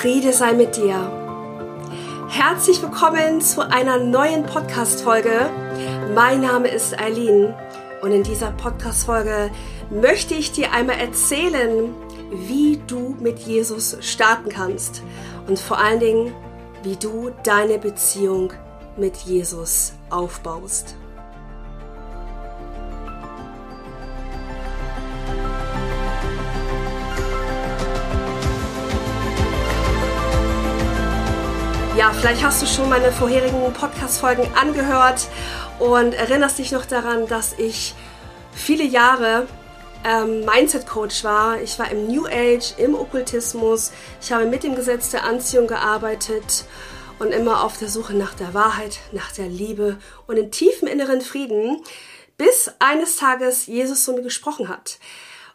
Friede sei mit dir. Herzlich willkommen zu einer neuen Podcast-Folge. Mein Name ist Eileen und in dieser Podcast-Folge möchte ich dir einmal erzählen, wie du mit Jesus starten kannst und vor allen Dingen, wie du deine Beziehung mit Jesus aufbaust. Vielleicht hast du schon meine vorherigen Podcast-Folgen angehört und erinnerst dich noch daran, dass ich viele Jahre ähm, Mindset-Coach war. Ich war im New Age, im Okkultismus. Ich habe mit dem Gesetz der Anziehung gearbeitet und immer auf der Suche nach der Wahrheit, nach der Liebe und in tiefem inneren Frieden, bis eines Tages Jesus zu mir gesprochen hat.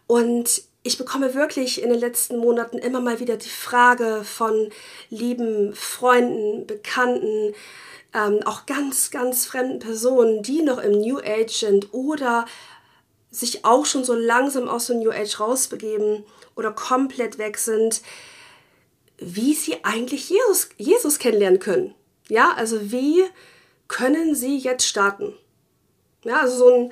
Und ich bekomme wirklich in den letzten Monaten immer mal wieder die Frage von lieben Freunden, Bekannten, ähm, auch ganz, ganz fremden Personen, die noch im New Age sind oder sich auch schon so langsam aus dem New Age rausbegeben oder komplett weg sind, wie sie eigentlich Jesus, Jesus kennenlernen können. Ja, also wie können sie jetzt starten? Ja, also so ein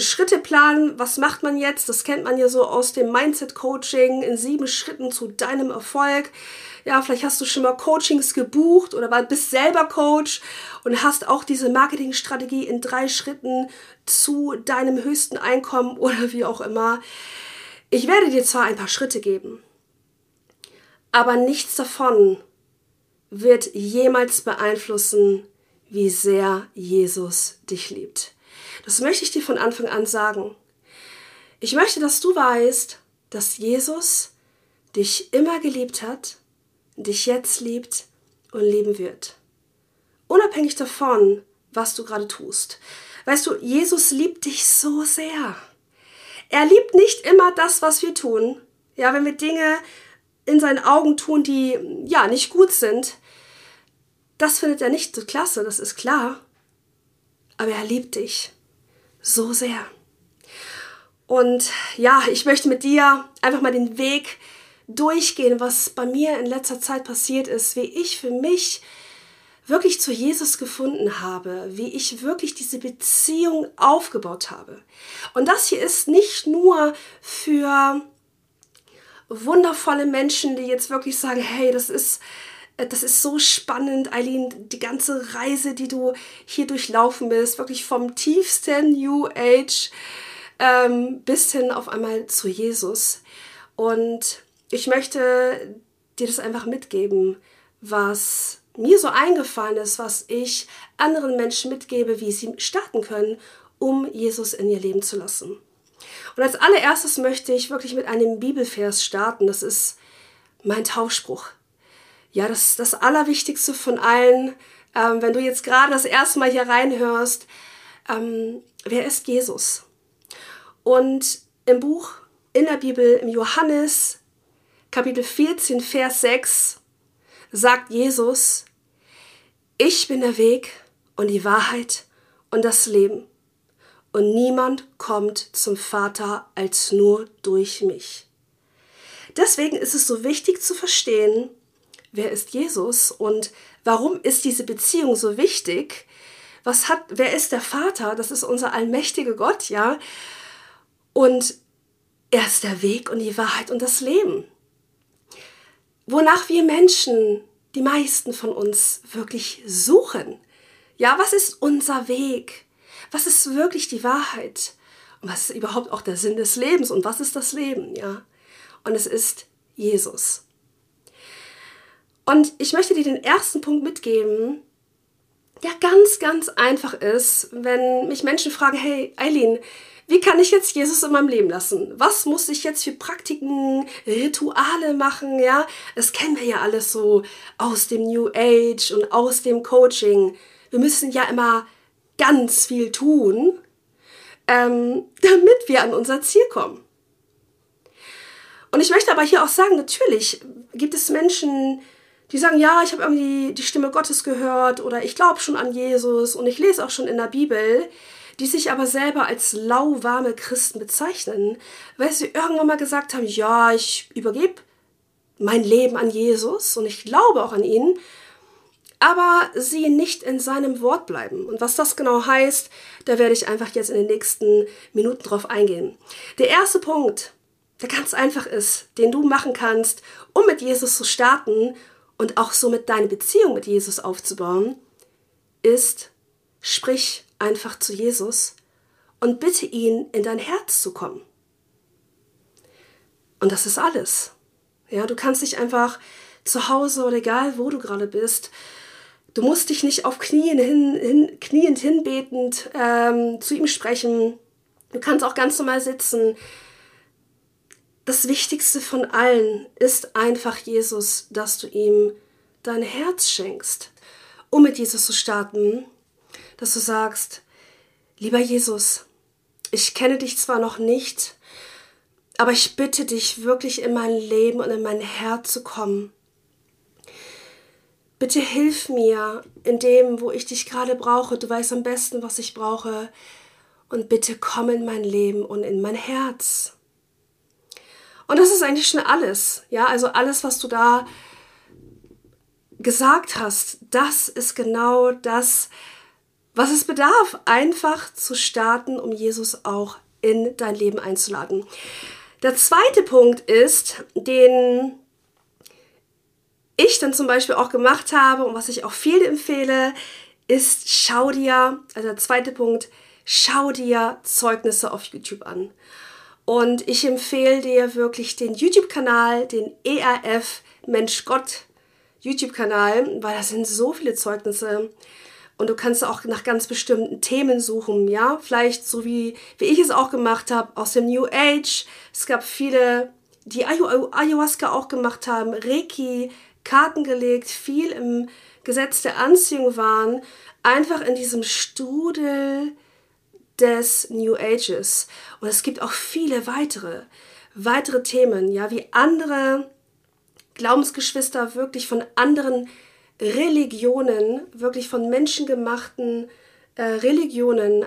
Schritteplan, was macht man jetzt? Das kennt man ja so aus dem Mindset-Coaching in sieben Schritten zu deinem Erfolg. Ja, vielleicht hast du schon mal Coachings gebucht oder bist selber Coach und hast auch diese Marketingstrategie in drei Schritten zu deinem höchsten Einkommen oder wie auch immer. Ich werde dir zwar ein paar Schritte geben, aber nichts davon wird jemals beeinflussen, wie sehr Jesus dich liebt. Das möchte ich dir von Anfang an sagen. Ich möchte, dass du weißt, dass Jesus dich immer geliebt hat, dich jetzt liebt und lieben wird. Unabhängig davon, was du gerade tust. Weißt du, Jesus liebt dich so sehr. Er liebt nicht immer das, was wir tun. Ja, wenn wir Dinge in seinen Augen tun, die ja nicht gut sind, das findet er nicht so klasse, das ist klar. Aber er liebt dich so sehr. Und ja, ich möchte mit dir einfach mal den Weg durchgehen, was bei mir in letzter Zeit passiert ist, wie ich für mich wirklich zu Jesus gefunden habe, wie ich wirklich diese Beziehung aufgebaut habe. Und das hier ist nicht nur für wundervolle Menschen, die jetzt wirklich sagen, hey, das ist das ist so spannend, Eileen, die ganze Reise, die du hier durchlaufen bist, wirklich vom tiefsten New Age ähm, bis hin auf einmal zu Jesus. Und ich möchte dir das einfach mitgeben, was mir so eingefallen ist, was ich anderen Menschen mitgebe, wie sie starten können, um Jesus in ihr Leben zu lassen. Und als allererstes möchte ich wirklich mit einem Bibelvers starten. Das ist mein Taufspruch ja, das, das Allerwichtigste von allen, ähm, wenn du jetzt gerade das erste Mal hier reinhörst, ähm, wer ist Jesus? Und im Buch, in der Bibel, im Johannes, Kapitel 14, Vers 6, sagt Jesus, ich bin der Weg und die Wahrheit und das Leben. Und niemand kommt zum Vater als nur durch mich. Deswegen ist es so wichtig zu verstehen, wer ist Jesus und warum ist diese Beziehung so wichtig? Was hat, wer ist der Vater? Das ist unser allmächtiger Gott, ja. Und er ist der Weg und die Wahrheit und das Leben. Wonach wir Menschen, die meisten von uns, wirklich suchen. Ja, was ist unser Weg? Was ist wirklich die Wahrheit? Und was ist überhaupt auch der Sinn des Lebens? Und was ist das Leben? Ja. Und es ist Jesus. Und ich möchte dir den ersten Punkt mitgeben, der ganz, ganz einfach ist, wenn mich Menschen fragen, hey Eileen, wie kann ich jetzt Jesus in meinem Leben lassen? Was muss ich jetzt für Praktiken, Rituale machen? Ja, das kennen wir ja alles so aus dem New Age und aus dem Coaching. Wir müssen ja immer ganz viel tun, ähm, damit wir an unser Ziel kommen. Und ich möchte aber hier auch sagen, natürlich gibt es Menschen, die sagen, ja, ich habe irgendwie die Stimme Gottes gehört oder ich glaube schon an Jesus und ich lese auch schon in der Bibel, die sich aber selber als lauwarme Christen bezeichnen, weil sie irgendwann mal gesagt haben, ja, ich übergebe mein Leben an Jesus und ich glaube auch an ihn, aber sie nicht in seinem Wort bleiben. Und was das genau heißt, da werde ich einfach jetzt in den nächsten Minuten drauf eingehen. Der erste Punkt, der ganz einfach ist, den du machen kannst, um mit Jesus zu starten und auch somit deine Beziehung mit Jesus aufzubauen, ist, sprich einfach zu Jesus und bitte ihn, in dein Herz zu kommen. Und das ist alles. Ja, du kannst dich einfach zu Hause oder egal wo du gerade bist, du musst dich nicht auf Knien hin, hin kniend hinbetend ähm, zu ihm sprechen. Du kannst auch ganz normal sitzen. Das Wichtigste von allen ist einfach Jesus, dass du ihm dein Herz schenkst, um mit Jesus zu starten, dass du sagst, lieber Jesus, ich kenne dich zwar noch nicht, aber ich bitte dich wirklich in mein Leben und in mein Herz zu kommen. Bitte hilf mir in dem, wo ich dich gerade brauche. Du weißt am besten, was ich brauche. Und bitte komm in mein Leben und in mein Herz. Und das ist eigentlich schon alles. Ja, also alles, was du da gesagt hast, das ist genau das, was es bedarf, einfach zu starten, um Jesus auch in dein Leben einzuladen. Der zweite Punkt ist, den ich dann zum Beispiel auch gemacht habe und was ich auch viel empfehle, ist, schau dir, also der zweite Punkt, schau dir Zeugnisse auf YouTube an. Und ich empfehle dir wirklich den YouTube-Kanal, den ERF Mensch Gott YouTube-Kanal, weil da sind so viele Zeugnisse. Und du kannst auch nach ganz bestimmten Themen suchen, ja? Vielleicht so wie, wie ich es auch gemacht habe, aus dem New Age. Es gab viele, die Ayahuasca auch gemacht haben, Reiki, Karten gelegt, viel im Gesetz der Anziehung waren, einfach in diesem Studel des New Ages. Und es gibt auch viele weitere, weitere Themen, ja, wie andere Glaubensgeschwister wirklich von anderen Religionen, wirklich von menschengemachten äh, Religionen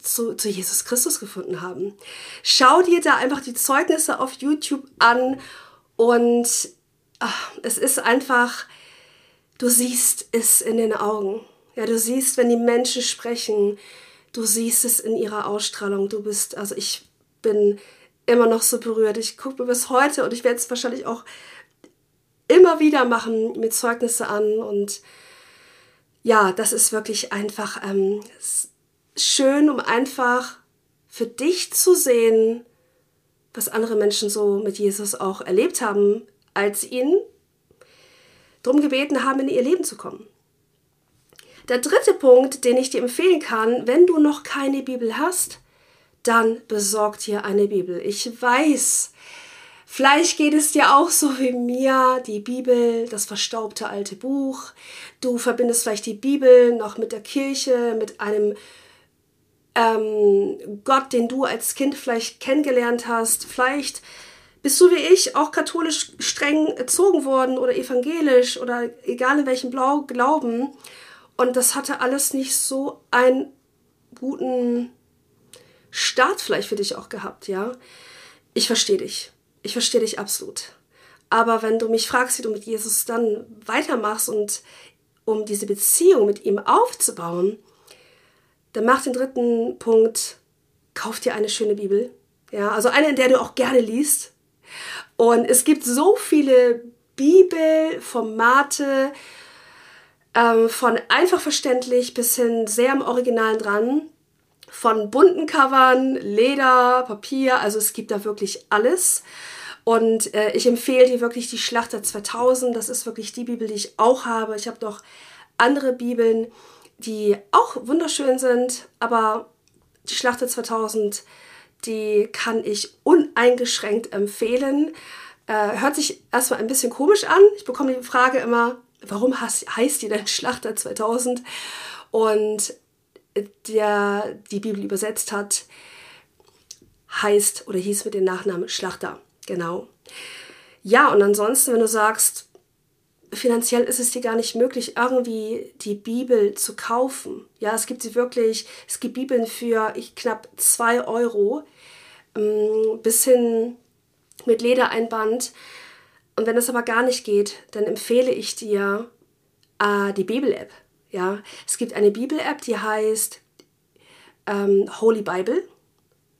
zu, zu Jesus Christus gefunden haben. Schau dir da einfach die Zeugnisse auf YouTube an und ach, es ist einfach, du siehst es in den Augen. Ja, du siehst, wenn die Menschen sprechen, du siehst es in ihrer Ausstrahlung. Du bist, also ich bin immer noch so berührt. Ich gucke mir bis heute und ich werde es wahrscheinlich auch immer wieder machen mit Zeugnisse an und ja, das ist wirklich einfach ähm, schön, um einfach für dich zu sehen, was andere Menschen so mit Jesus auch erlebt haben, als ihn darum gebeten haben, in ihr Leben zu kommen. Der dritte Punkt, den ich dir empfehlen kann, wenn du noch keine Bibel hast, dann besorg dir eine Bibel. Ich weiß, Vielleicht geht es dir auch so wie mir, die Bibel, das verstaubte alte Buch. Du verbindest vielleicht die Bibel noch mit der Kirche, mit einem ähm, Gott, den du als Kind vielleicht kennengelernt hast. Vielleicht bist du wie ich auch katholisch streng erzogen worden oder evangelisch oder egal in welchem Glauben. Und das hatte alles nicht so einen guten Start vielleicht für dich auch gehabt, ja. Ich verstehe dich ich verstehe dich absolut. Aber wenn du mich fragst, wie du mit Jesus dann weitermachst und um diese Beziehung mit ihm aufzubauen, dann mach den dritten Punkt, kauf dir eine schöne Bibel. Ja, also eine, in der du auch gerne liest. Und es gibt so viele Bibelformate, ähm, von einfach verständlich bis hin sehr im Originalen dran, von bunten Covern, Leder, Papier, also es gibt da wirklich alles. Und äh, ich empfehle dir wirklich die Schlachter 2000. Das ist wirklich die Bibel, die ich auch habe. Ich habe noch andere Bibeln, die auch wunderschön sind, aber die Schlachter 2000, die kann ich uneingeschränkt empfehlen. Äh, hört sich erstmal ein bisschen komisch an. Ich bekomme die Frage immer, warum heißt die denn Schlachter 2000? Und der die Bibel übersetzt hat, heißt oder hieß mit dem Nachnamen Schlachter. Genau. Ja, und ansonsten, wenn du sagst, finanziell ist es dir gar nicht möglich, irgendwie die Bibel zu kaufen. Ja, es gibt sie wirklich, es gibt Bibeln für ich, knapp 2 Euro ähm, bis hin mit Ledereinband. Und wenn das aber gar nicht geht, dann empfehle ich dir äh, die Bibel-App. Ja, es gibt eine Bibel-App, die heißt ähm, Holy Bible.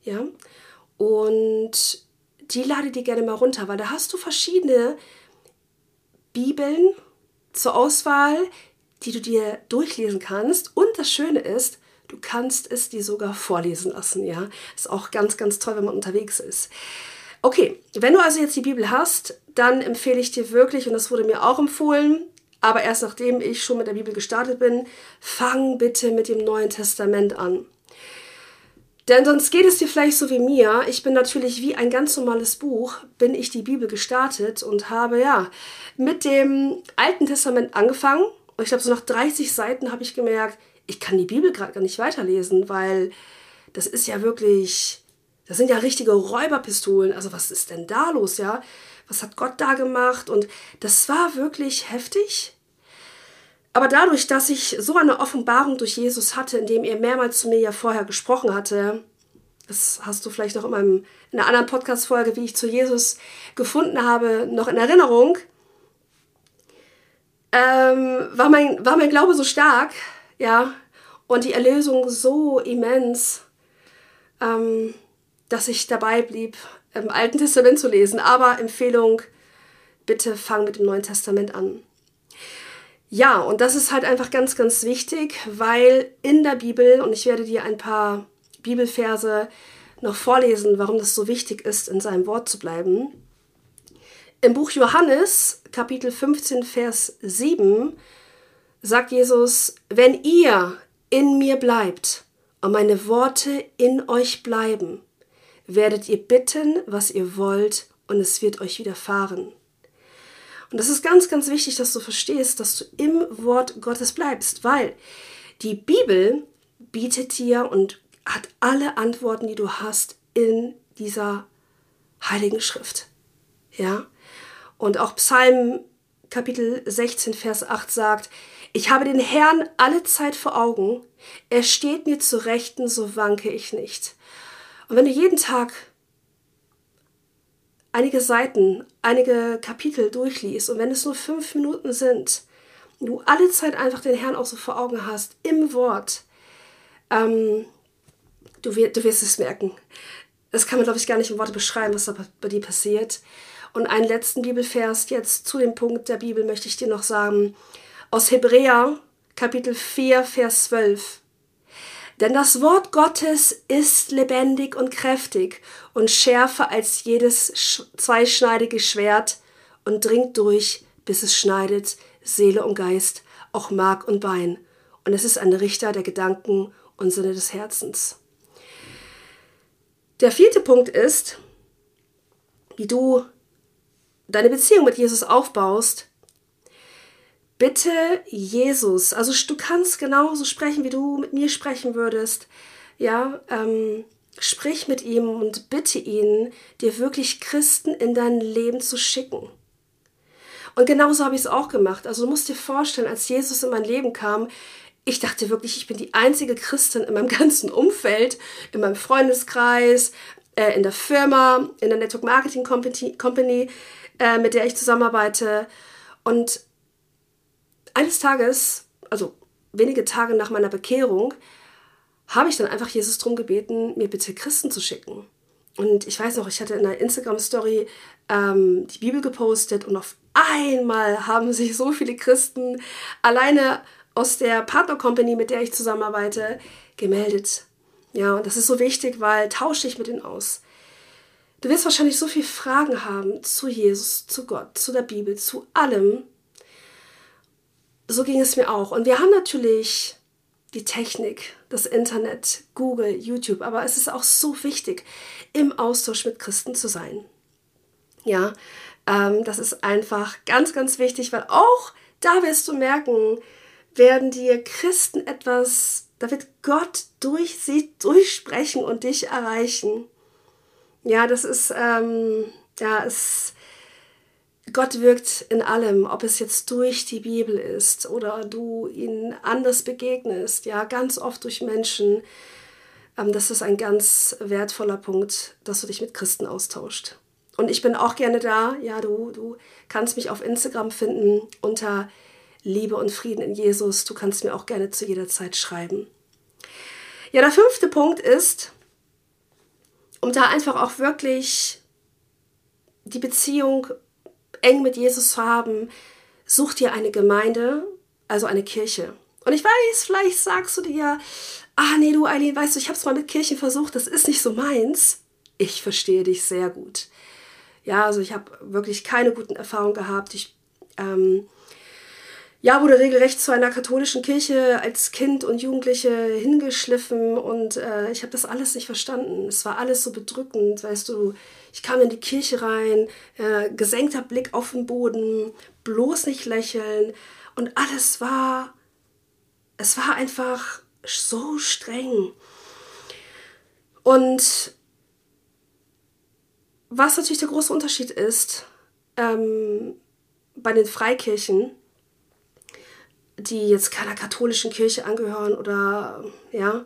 Ja, und die lade dir gerne mal runter, weil da hast du verschiedene Bibeln zur Auswahl, die du dir durchlesen kannst. Und das Schöne ist, du kannst es dir sogar vorlesen lassen. Ja, ist auch ganz, ganz toll, wenn man unterwegs ist. Okay, wenn du also jetzt die Bibel hast, dann empfehle ich dir wirklich, und das wurde mir auch empfohlen, aber erst nachdem ich schon mit der Bibel gestartet bin, fang bitte mit dem Neuen Testament an. Denn sonst geht es dir vielleicht so wie mir. Ich bin natürlich wie ein ganz normales Buch, bin ich die Bibel gestartet und habe ja mit dem Alten Testament angefangen. Und ich glaube, so nach 30 Seiten habe ich gemerkt, ich kann die Bibel gerade gar nicht weiterlesen, weil das ist ja wirklich, das sind ja richtige Räuberpistolen. Also was ist denn da los, ja? Was hat Gott da gemacht? Und das war wirklich heftig. Aber dadurch, dass ich so eine Offenbarung durch Jesus hatte, indem er mehrmals zu mir ja vorher gesprochen hatte, das hast du vielleicht noch in, meinem, in einer anderen Podcast-Folge, wie ich zu Jesus gefunden habe, noch in Erinnerung, ähm, war, mein, war mein Glaube so stark, ja, und die Erlösung so immens, ähm, dass ich dabei blieb, im Alten Testament zu lesen. Aber Empfehlung, bitte fang mit dem Neuen Testament an. Ja, und das ist halt einfach ganz, ganz wichtig, weil in der Bibel, und ich werde dir ein paar Bibelverse noch vorlesen, warum das so wichtig ist, in seinem Wort zu bleiben. Im Buch Johannes, Kapitel 15, Vers 7, sagt Jesus, wenn ihr in mir bleibt und meine Worte in euch bleiben, werdet ihr bitten, was ihr wollt, und es wird euch widerfahren. Und das ist ganz, ganz wichtig, dass du verstehst, dass du im Wort Gottes bleibst, weil die Bibel bietet dir und hat alle Antworten, die du hast in dieser heiligen Schrift. Ja? Und auch Psalm Kapitel 16, Vers 8 sagt, ich habe den Herrn alle Zeit vor Augen, er steht mir zu Rechten, so wanke ich nicht. Und wenn du jeden Tag einige Seiten, einige Kapitel durchliest und wenn es nur fünf Minuten sind, du alle Zeit einfach den Herrn auch so vor Augen hast, im Wort, ähm, du, wir, du wirst es merken. Das kann man, glaube ich, gar nicht in Worte beschreiben, was da bei dir passiert. Und einen letzten Bibelvers jetzt zu dem Punkt der Bibel möchte ich dir noch sagen. Aus Hebräer, Kapitel 4, Vers 12. Denn das Wort Gottes ist lebendig und kräftig und schärfer als jedes zweischneidige Schwert und dringt durch, bis es schneidet Seele und Geist, auch Mark und Bein. Und es ist ein Richter der Gedanken und Sinne des Herzens. Der vierte Punkt ist, wie du deine Beziehung mit Jesus aufbaust, bitte Jesus, also du kannst genauso sprechen, wie du mit mir sprechen würdest. Ja, ähm, sprich mit ihm und bitte ihn, dir wirklich Christen in dein Leben zu schicken. Und genauso habe ich es auch gemacht. Also du musst dir vorstellen, als Jesus in mein Leben kam, ich dachte wirklich, ich bin die einzige Christin in meinem ganzen Umfeld, in meinem Freundeskreis, äh, in der Firma, in der Network Marketing Company, Company äh, mit der ich zusammenarbeite. Und eines Tages, also wenige Tage nach meiner Bekehrung, habe ich dann einfach Jesus darum gebeten, mir bitte Christen zu schicken. Und ich weiß noch, ich hatte in einer Instagram-Story ähm, die Bibel gepostet und auf einmal haben sich so viele Christen alleine aus der Partner-Company, mit der ich zusammenarbeite, gemeldet. Ja, und das ist so wichtig, weil tausche ich mit ihnen aus. Du wirst wahrscheinlich so viele Fragen haben zu Jesus, zu Gott, zu der Bibel, zu allem so ging es mir auch. Und wir haben natürlich die Technik, das Internet, Google, YouTube, aber es ist auch so wichtig, im Austausch mit Christen zu sein. Ja, ähm, das ist einfach ganz, ganz wichtig, weil auch da wirst du merken, werden dir Christen etwas, da wird Gott durch sie durchsprechen und dich erreichen. Ja, das ist, ähm, ja, es Gott wirkt in allem, ob es jetzt durch die Bibel ist oder du ihn anders begegnest, ja, ganz oft durch Menschen. Ähm, das ist ein ganz wertvoller Punkt, dass du dich mit Christen austauscht. Und ich bin auch gerne da. Ja, du, du kannst mich auf Instagram finden unter Liebe und Frieden in Jesus. Du kannst mir auch gerne zu jeder Zeit schreiben. Ja, der fünfte Punkt ist, um da einfach auch wirklich die Beziehung eng mit Jesus zu haben, such dir eine Gemeinde, also eine Kirche. Und ich weiß, vielleicht sagst du dir, ah nee, du Eileen, weißt du, ich habe es mal mit Kirchen versucht, das ist nicht so meins. Ich verstehe dich sehr gut. Ja, also ich habe wirklich keine guten Erfahrungen gehabt. Ich ähm, ja, wurde regelrecht zu einer katholischen Kirche als Kind und Jugendliche hingeschliffen und äh, ich habe das alles nicht verstanden. Es war alles so bedrückend, weißt du. Ich kam in die Kirche rein, äh, gesenkter Blick auf den Boden, bloß nicht lächeln und alles war, es war einfach so streng. Und was natürlich der große Unterschied ist ähm, bei den Freikirchen, die jetzt keiner katholischen Kirche angehören oder ja,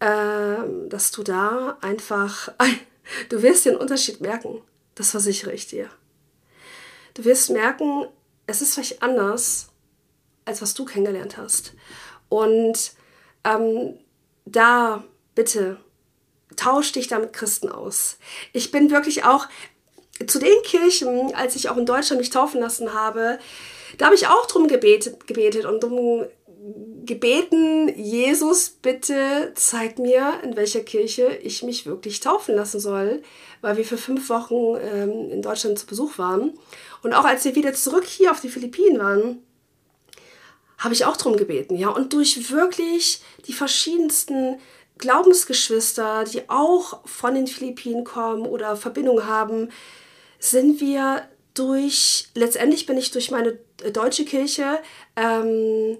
äh, dass du da einfach, du wirst den Unterschied merken, das versichere ich dir. Du wirst merken, es ist vielleicht anders, als was du kennengelernt hast. Und ähm, da bitte tausch dich da mit Christen aus. Ich bin wirklich auch zu den Kirchen, als ich auch in Deutschland mich taufen lassen habe, da habe ich auch drum gebetet, gebetet und drum gebeten, Jesus, bitte zeig mir, in welcher Kirche ich mich wirklich taufen lassen soll, weil wir für fünf Wochen ähm, in Deutschland zu Besuch waren. Und auch als wir wieder zurück hier auf die Philippinen waren, habe ich auch drum gebeten, ja. Und durch wirklich die verschiedensten Glaubensgeschwister, die auch von den Philippinen kommen oder Verbindung haben, sind wir durch, letztendlich bin ich durch meine deutsche Kirche, ähm,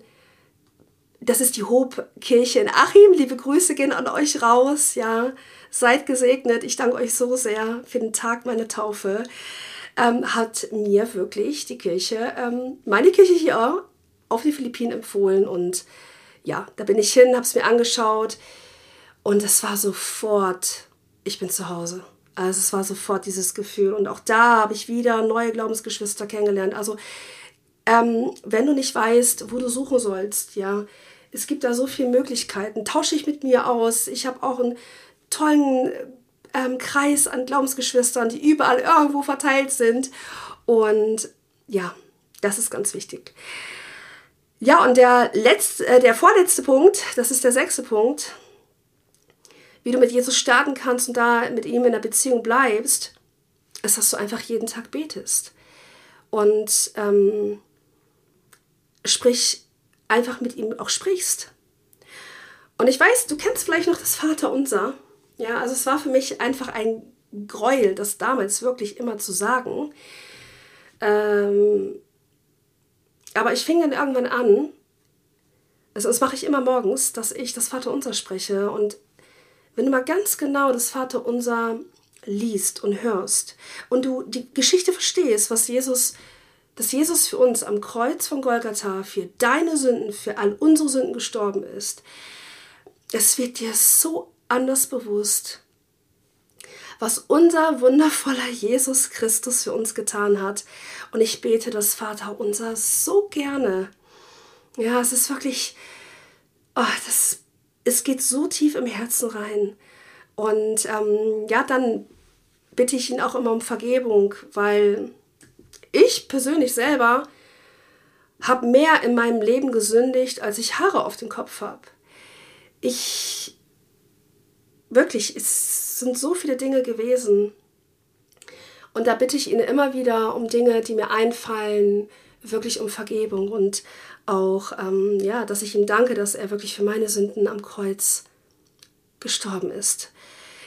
das ist die Hobkirche in Achim. Liebe Grüße gehen an euch raus. Ja, seid gesegnet. Ich danke euch so sehr für den Tag meiner Taufe. Ähm, hat mir wirklich die Kirche, ähm, meine Kirche hier auf die Philippinen empfohlen. Und ja, da bin ich hin, habe es mir angeschaut. Und es war sofort, ich bin zu Hause. Also es war sofort dieses Gefühl. Und auch da habe ich wieder neue Glaubensgeschwister kennengelernt. Also ähm, wenn du nicht weißt, wo du suchen sollst, ja, es gibt da so viele Möglichkeiten. Tausche ich mit mir aus. Ich habe auch einen tollen ähm, Kreis an Glaubensgeschwistern, die überall irgendwo verteilt sind. Und ja, das ist ganz wichtig. Ja, und der, letzte, äh, der vorletzte Punkt, das ist der sechste Punkt, wie du mit Jesus starten kannst und da mit ihm in der Beziehung bleibst, ist, dass du einfach jeden Tag betest. Und ähm, sprich, einfach mit ihm auch sprichst. Und ich weiß, du kennst vielleicht noch das Vaterunser. Ja, also es war für mich einfach ein Gräuel, das damals wirklich immer zu sagen. Ähm, aber ich fing dann irgendwann an, also das mache ich immer morgens, dass ich das Vaterunser spreche. Und wenn du mal ganz genau das Vaterunser liest und hörst und du die Geschichte verstehst, was Jesus dass Jesus für uns am Kreuz von Golgatha für deine Sünden, für all unsere Sünden gestorben ist, es wird dir so anders bewusst, was unser wundervoller Jesus Christus für uns getan hat. Und ich bete das Vater unser so gerne. Ja, es ist wirklich, oh, das, es geht so tief im Herzen rein. Und ähm, ja, dann bitte ich ihn auch immer um Vergebung, weil ich persönlich selber habe mehr in meinem Leben gesündigt, als ich Haare auf dem Kopf habe. Ich wirklich, es sind so viele Dinge gewesen. Und da bitte ich ihn immer wieder um Dinge, die mir einfallen, wirklich um Vergebung und auch, ähm, ja, dass ich ihm danke, dass er wirklich für meine Sünden am Kreuz gestorben ist.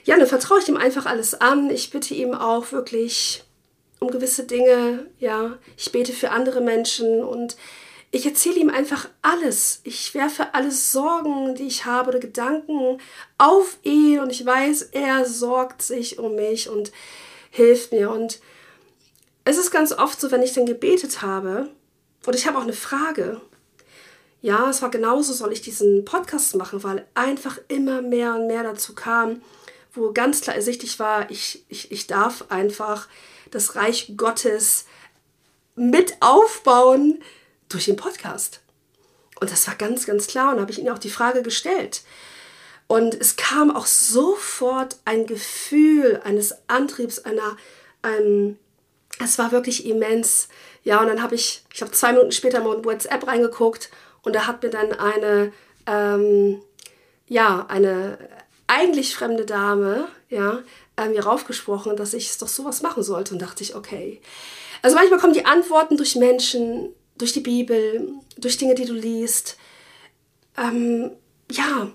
Ja, dann vertraue ich ihm einfach alles an. Ich bitte ihm auch wirklich um gewisse Dinge, ja, ich bete für andere Menschen und ich erzähle ihm einfach alles. Ich werfe alle Sorgen, die ich habe oder Gedanken auf ihn und ich weiß, er sorgt sich um mich und hilft mir. Und es ist ganz oft so, wenn ich dann gebetet habe und ich habe auch eine Frage. Ja, es war genauso, soll ich diesen Podcast machen, weil einfach immer mehr und mehr dazu kam, wo ganz klar ersichtlich war, ich, ich, ich darf einfach das Reich Gottes mit aufbauen durch den Podcast. Und das war ganz, ganz klar. Und habe ich ihnen auch die Frage gestellt. Und es kam auch sofort ein Gefühl eines Antriebs, einer, ein, es war wirklich immens. Ja, und dann habe ich, ich habe zwei Minuten später mal in WhatsApp reingeguckt und da hat mir dann eine, ähm, ja, eine eigentlich fremde Dame, ja, äh, mir raufgesprochen, dass ich doch sowas machen sollte. Und dachte ich, okay. Also manchmal kommen die Antworten durch Menschen, durch die Bibel, durch Dinge, die du liest. Ähm, ja.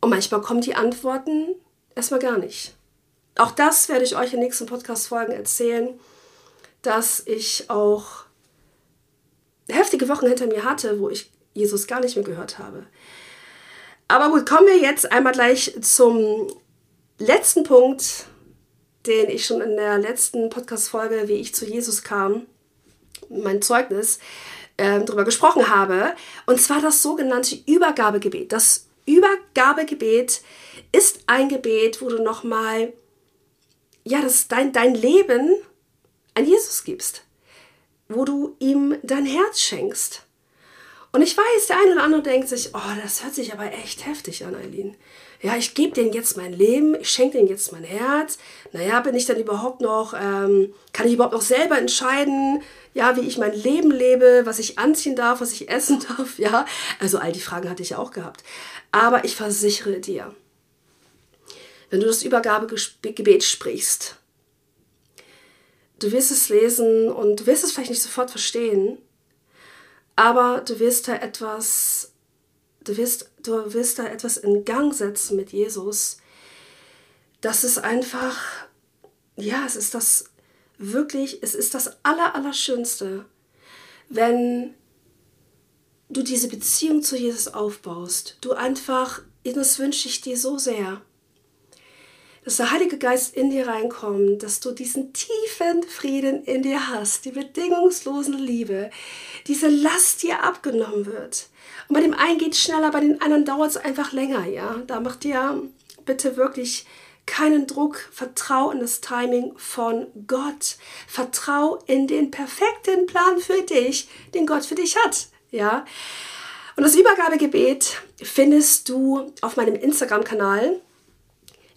Und manchmal kommen die Antworten erstmal gar nicht. Auch das werde ich euch in nächsten Podcast-Folgen erzählen, dass ich auch heftige Wochen hinter mir hatte, wo ich Jesus gar nicht mehr gehört habe. Aber gut, kommen wir jetzt einmal gleich zum letzten Punkt, den ich schon in der letzten Podcast-Folge, wie ich zu Jesus kam, mein Zeugnis, äh, darüber gesprochen habe. Und zwar das sogenannte Übergabegebet. Das Übergabegebet ist ein Gebet, wo du nochmal, ja, das dein, dein Leben an Jesus gibst. Wo du ihm dein Herz schenkst. Und ich weiß, der eine oder andere denkt sich, oh, das hört sich aber echt heftig an, Eileen. Ja, ich gebe denen jetzt mein Leben, ich schenke denen jetzt mein Herz. Naja, bin ich dann überhaupt noch, ähm, kann ich überhaupt noch selber entscheiden, ja, wie ich mein Leben lebe, was ich anziehen darf, was ich essen darf, ja. Also all die Fragen hatte ich ja auch gehabt. Aber ich versichere dir, wenn du das Übergabegebet sprichst, du wirst es lesen und du wirst es vielleicht nicht sofort verstehen, aber du wirst da etwas, du wirst, du wirst da etwas in Gang setzen mit Jesus. Das ist einfach, ja, es ist das wirklich, es ist das Allerallerschönste, wenn du diese Beziehung zu Jesus aufbaust. Du einfach, das wünsche ich dir so sehr, dass der Heilige Geist in dir reinkommt, dass du diesen tiefen Frieden in dir hast, die bedingungslose Liebe, diese Last dir abgenommen wird. Und bei dem einen geht es schneller, bei den anderen dauert es einfach länger, ja. Da macht dir bitte wirklich keinen Druck, vertrau in das Timing von Gott. Vertrau in den perfekten Plan für dich, den Gott für dich hat, ja. Und das Übergabegebet findest du auf meinem Instagram-Kanal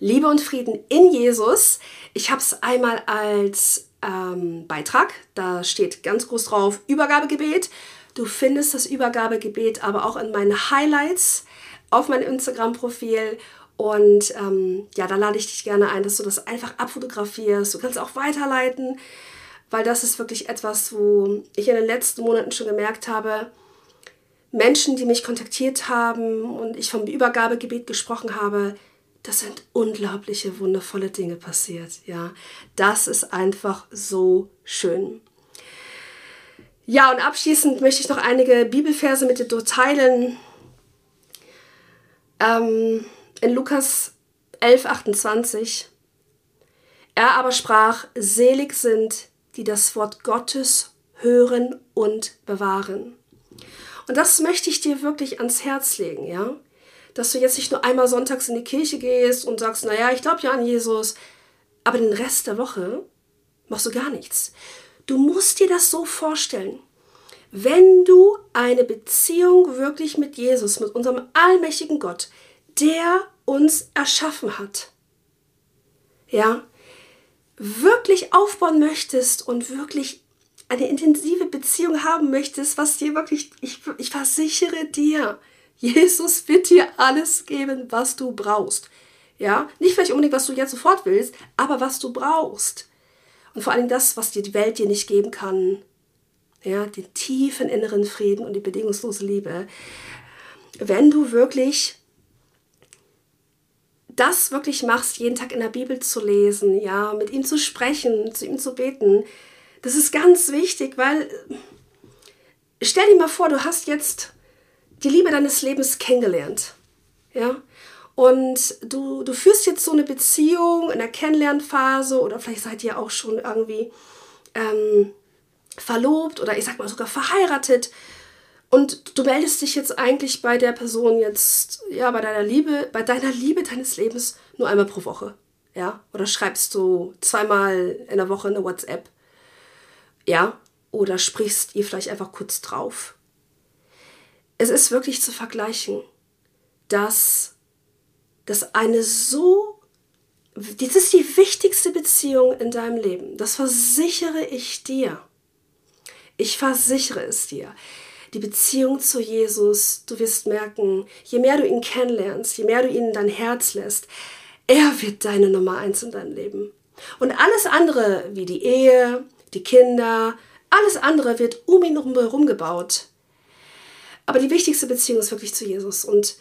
Liebe und Frieden in Jesus. Ich habe es einmal als ähm, Beitrag, da steht ganz groß drauf Übergabegebet. Du findest das Übergabegebet aber auch in meinen Highlights auf meinem Instagram-Profil. Und ähm, ja, da lade ich dich gerne ein, dass du das einfach abfotografierst. Du kannst auch weiterleiten, weil das ist wirklich etwas, wo ich in den letzten Monaten schon gemerkt habe, Menschen, die mich kontaktiert haben und ich vom Übergabegebet gesprochen habe, das sind unglaubliche, wundervolle Dinge passiert. Ja, das ist einfach so schön. Ja, und abschließend möchte ich noch einige Bibelverse mit dir teilen. Ähm, in Lukas 11, 28. Er aber sprach, selig sind, die das Wort Gottes hören und bewahren. Und das möchte ich dir wirklich ans Herz legen, ja dass du jetzt nicht nur einmal sonntags in die Kirche gehst und sagst, naja, ich glaube ja an Jesus, aber den Rest der Woche machst du gar nichts. Du musst dir das so vorstellen. Wenn du eine Beziehung wirklich mit Jesus, mit unserem allmächtigen Gott, der uns erschaffen hat, ja, wirklich aufbauen möchtest und wirklich eine intensive Beziehung haben möchtest, was dir wirklich, ich, ich versichere dir, Jesus wird dir alles geben, was du brauchst. Ja, nicht vielleicht unbedingt, was du jetzt sofort willst, aber was du brauchst. Und vor allem das, was die Welt dir nicht geben kann. Ja, den tiefen inneren Frieden und die bedingungslose Liebe. Wenn du wirklich das wirklich machst, jeden Tag in der Bibel zu lesen, ja, mit ihm zu sprechen, zu ihm zu beten, das ist ganz wichtig, weil stell dir mal vor, du hast jetzt die Liebe deines Lebens kennengelernt. Ja? Und du, du führst jetzt so eine Beziehung in der Kennenlernphase oder vielleicht seid ihr auch schon irgendwie ähm, verlobt oder ich sag mal sogar verheiratet. Und du meldest dich jetzt eigentlich bei der Person jetzt, ja, bei deiner Liebe, bei deiner Liebe deines Lebens nur einmal pro Woche. Ja, oder schreibst du zweimal in der Woche eine WhatsApp. Ja, oder sprichst ihr vielleicht einfach kurz drauf. Es ist wirklich zu vergleichen, dass das eine so, das ist die wichtigste Beziehung in deinem Leben. Das versichere ich dir. Ich versichere es dir. Die Beziehung zu Jesus, du wirst merken, je mehr du ihn kennenlernst, je mehr du ihn in dein Herz lässt, er wird deine Nummer eins in deinem Leben. Und alles andere, wie die Ehe, die Kinder, alles andere wird um ihn herum gebaut. Aber die wichtigste Beziehung ist wirklich zu Jesus. Und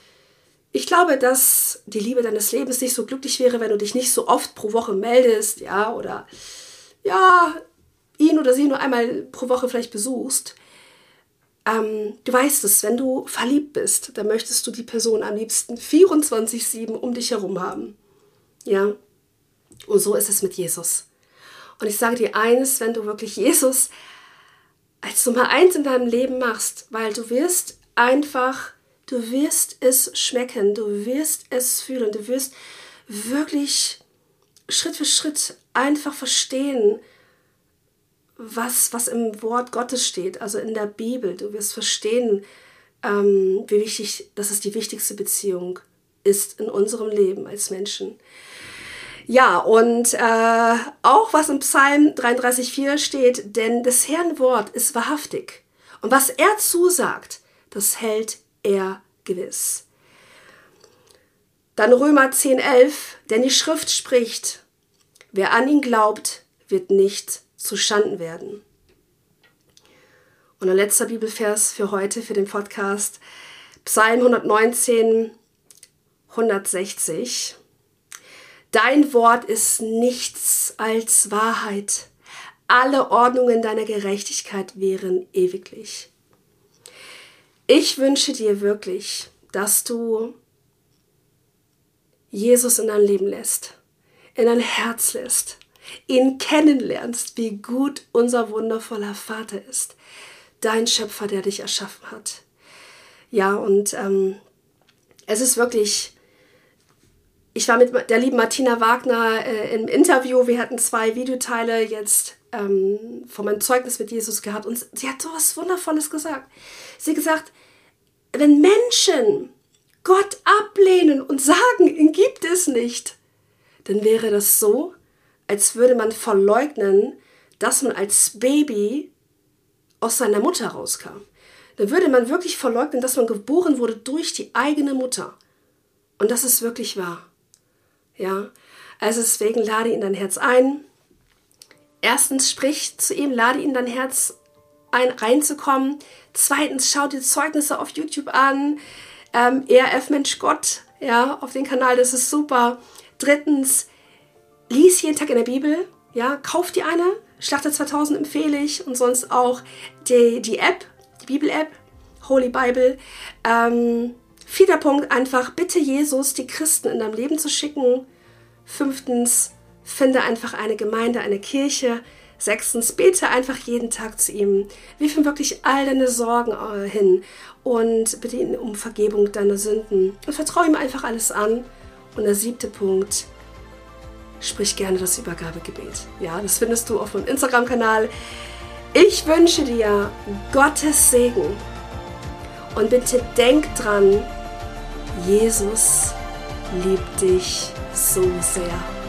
ich glaube, dass die Liebe deines Lebens nicht so glücklich wäre, wenn du dich nicht so oft pro Woche meldest, ja, oder ja, ihn oder sie nur einmal pro Woche vielleicht besuchst. Ähm, du weißt es, wenn du verliebt bist, dann möchtest du die Person am liebsten 24-7 um dich herum haben. Ja, und so ist es mit Jesus. Und ich sage dir eines, wenn du wirklich Jesus als Nummer eins in deinem Leben machst, weil du wirst einfach, du wirst es schmecken, du wirst es fühlen, du wirst wirklich Schritt für Schritt einfach verstehen, was, was im Wort Gottes steht, also in der Bibel. Du wirst verstehen, ähm, wie wichtig, dass es die wichtigste Beziehung ist in unserem Leben als Menschen. Ja, und äh, auch was im Psalm 33,4 steht, denn des Herrn Wort ist wahrhaftig. Und was er zusagt, das hält er gewiss. Dann Römer 10,11, denn die Schrift spricht, wer an ihn glaubt, wird nicht zu Schanden werden. Und ein letzter Bibelvers für heute, für den Podcast, Psalm 119, 160. Dein Wort ist nichts als Wahrheit. Alle Ordnungen deiner Gerechtigkeit wären ewiglich. Ich wünsche dir wirklich, dass du Jesus in dein Leben lässt, in dein Herz lässt, ihn kennenlernst, wie gut unser wundervoller Vater ist, dein Schöpfer, der dich erschaffen hat. Ja, und ähm, es ist wirklich ich war mit der lieben Martina Wagner äh, im Interview. Wir hatten zwei Videoteile jetzt ähm, von meinem Zeugnis mit Jesus gehabt und sie hat so was Wundervolles gesagt. Sie hat gesagt, wenn Menschen Gott ablehnen und sagen, ihn gibt es nicht, dann wäre das so, als würde man verleugnen, dass man als Baby aus seiner Mutter rauskam. Dann würde man wirklich verleugnen, dass man geboren wurde durch die eigene Mutter. Und das ist wirklich wahr. Ja, also deswegen lade ihn in dein Herz ein. Erstens sprich zu ihm, lade ihn in dein Herz ein, reinzukommen. Zweitens schau dir Zeugnisse auf YouTube an. Ähm, ERF Mensch Gott, ja, auf den Kanal, das ist super. Drittens, lies jeden Tag in der Bibel, ja, kauf dir eine. Schlachter 2000 empfehle ich und sonst auch die, die App, die Bibel-App, Holy Bible. Ähm, Vierter Punkt, einfach bitte Jesus, die Christen in deinem Leben zu schicken. Fünftens, finde einfach eine Gemeinde, eine Kirche. Sechstens, bete einfach jeden Tag zu ihm. Wirf ihm wirklich all deine Sorgen äh, hin und bitte ihn um Vergebung deiner Sünden. Und vertraue ihm einfach alles an. Und der siebte Punkt, sprich gerne das Übergabegebet. Ja, das findest du auf meinem Instagram-Kanal. Ich wünsche dir Gottes Segen. Und bitte denk dran, Jesus liebt dich so sehr.